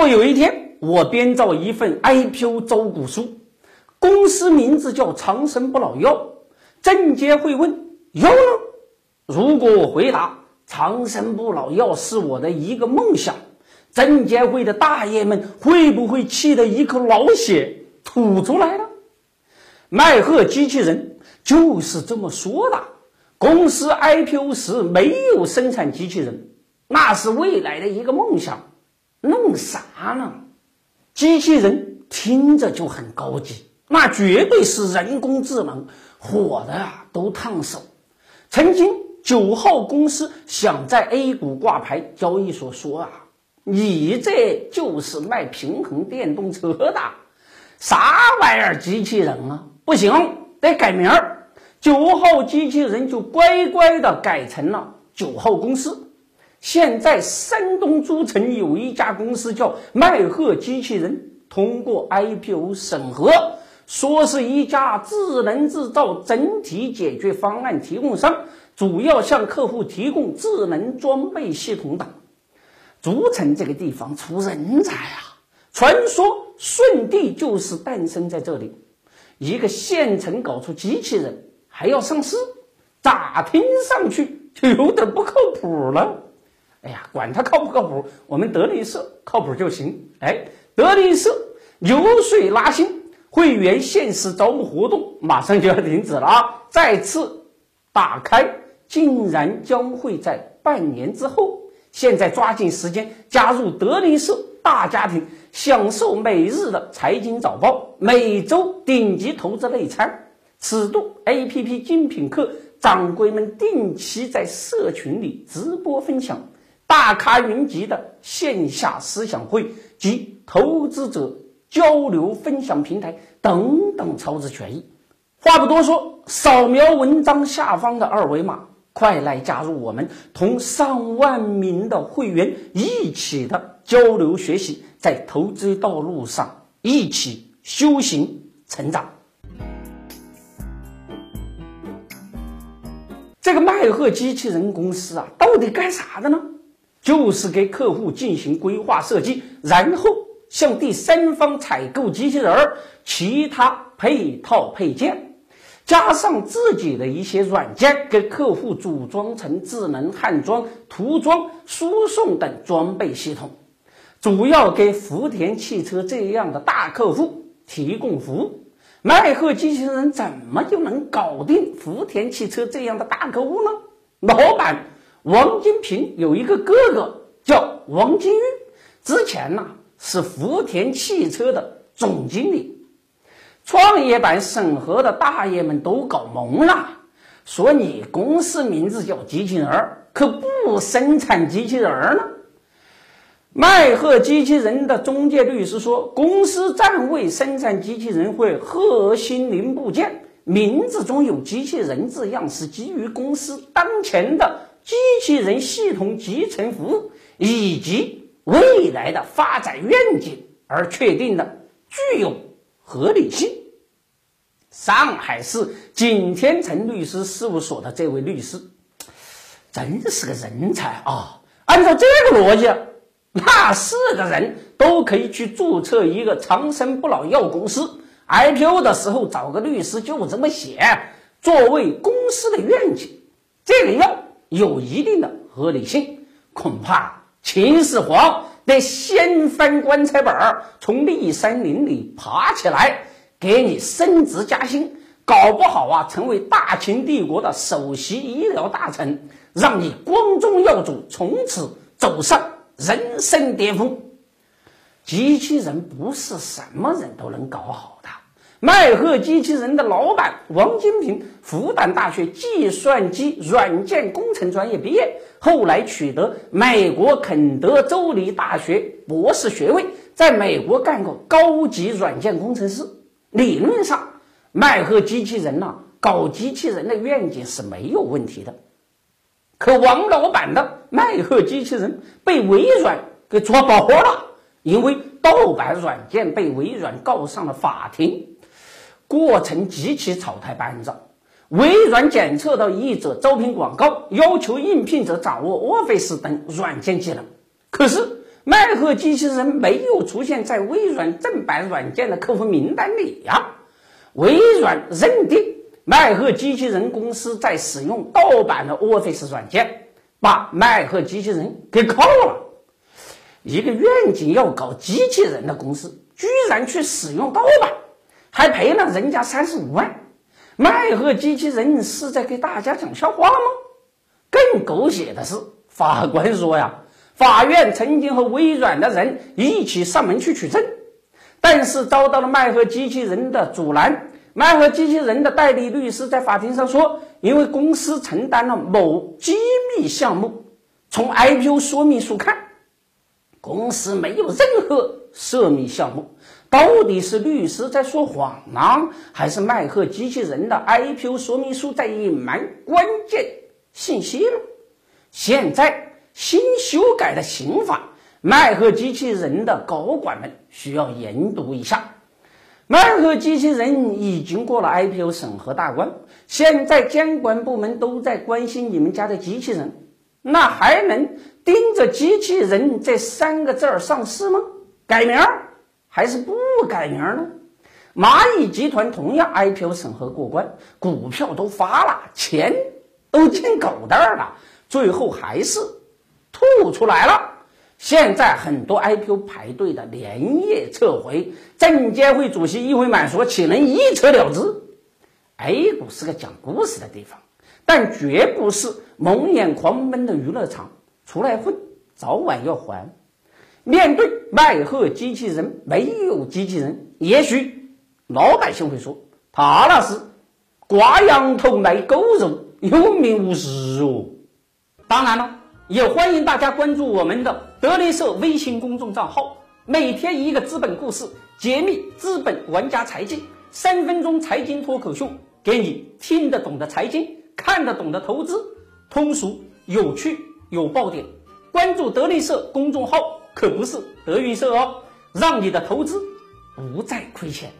如果有一天我编造一份 IPO 招股书，公司名字叫长生不老药，证监会问药呢？如果我回答长生不老药是我的一个梦想，证监会的大爷们会不会气得一口老血吐出来了？迈赫机器人就是这么说的。公司 IPO 时没有生产机器人，那是未来的一个梦想。弄啥呢？机器人听着就很高级，那绝对是人工智能，火的啊都烫手。曾经九号公司想在 A 股挂牌，交易所说啊，你这就是卖平衡电动车的，啥玩意儿机器人啊？不行，得改名儿，九号机器人就乖乖的改成了九号公司。现在山东诸城有一家公司叫迈赫机器人，通过 IPO 审核，说是一家智能制造整体解决方案提供商，主要向客户提供智能装备系统等。诸城这个地方出人才啊，传说舜帝就是诞生在这里。一个县城搞出机器人还要上市，咋听上去就有点不靠谱了？哎呀，管他靠不靠谱，我们德林社靠谱就行。哎，德林社流水拉新，会员限时招募活动马上就要停止了啊！再次打开，竟然将会在半年之后。现在抓紧时间加入德林社大家庭，享受每日的财经早报，每周顶级投资内参，尺度 APP 精品课，掌柜们定期在社群里直播分享，大咖云集的线下思想会及投资者交流分享平台等等超值权益。话不多说，扫描文章下方的二维码。快来加入我们，同上万名的会员一起的交流学习，在投资道路上一起修行成长。这个麦鹤机器人公司啊，到底干啥的呢？就是给客户进行规划设计，然后向第三方采购机器人儿、其他配套配件。加上自己的一些软件，给客户组装成智能焊装、涂装、输送等装备系统，主要给福田汽车这样的大客户提供服务。迈鹤机器人怎么就能搞定福田汽车这样的大客户呢？老板王金平有一个哥哥叫王金玉，之前呢是福田汽车的总经理。创业板审核的大爷们都搞懵了，说你公司名字叫机器人儿，可不生产机器人儿呢。迈赫机器人的中介律师说，公司暂未生产机器人或核心零部件，名字中有机器人字样是基于公司当前的机器人系统集成服务以及未来的发展愿景而确定的，具有合理性。上海市景天成律师事务所的这位律师，真是个人才啊！按照这个逻辑，那是个人都可以去注册一个长生不老药公司，IPO 的时候找个律师就这么写，作为公司的愿景，这个药有一定的合理性，恐怕秦始皇得先翻棺材本儿，从骊山林里爬起来。给你升职加薪，搞不好啊，成为大秦帝国的首席医疗大臣，让你光宗耀祖，从此走上人生巅峰。机器人不是什么人都能搞好的。迈赫机器人的老板王金平，复旦大学计算机软件工程专业毕业，后来取得美国肯德州立大学博士学位，在美国干过高级软件工程师。理论上，迈赫机器人呐，搞机器人的愿景是没有问题的。可王老板的迈赫机器人被微软给抓包了，因为盗版软件被微软告上了法庭，过程极其草台班子。微软检测到译者招聘广告要求应聘者掌握 Office 等软件技能，可是迈赫机器人没有出现在微软正版软件的客户名单里呀。微软认定迈赫机器人公司在使用盗版的 Office 软件，把迈赫机器人给扣了。一个愿景要搞机器人的公司，居然去使用盗版，还赔了人家三十五万。麦赫机器人是在给大家讲笑话吗？更狗血的是，法官说呀，法院曾经和微软的人一起上门去取证，但是遭到了麦赫机器人的阻拦。麦赫机器人的代理律师在法庭上说，因为公司承担了某机密项目，从 IPO 说明书看，公司没有任何涉密项目。到底是律师在说谎呢，还是迈赫机器人的 IPO 说明书在隐瞒关键信息呢？现在新修改的刑法，迈赫机器人的高管们需要研读一下。迈赫机器人已经过了 IPO 审核大关，现在监管部门都在关心你们家的机器人，那还能盯着机器人这三个字儿上市吗？改名儿？还是不改名呢？蚂蚁集团同样 IPO 审核过关，股票都发了，钱都进口袋了，最后还是吐出来了。现在很多 IPO 排队的连夜撤回，证监会主席易会满说：“岂能一撤了之？”A 股是个讲故事的地方，但绝不是蒙眼狂奔的娱乐场。出来混，早晚要还。面对卖货机器人没有机器人，也许老百姓会说他那是挂羊头卖狗肉，有名无实哦。当然了，也欢迎大家关注我们的德林社微信公众账号，每天一个资本故事，揭秘资本玩家财经，三分钟财经脱口秀，给你听得懂的财经，看得懂的投资，通俗有趣有爆点。关注德林社公众号。可不是德云社哦，让你的投资不再亏钱。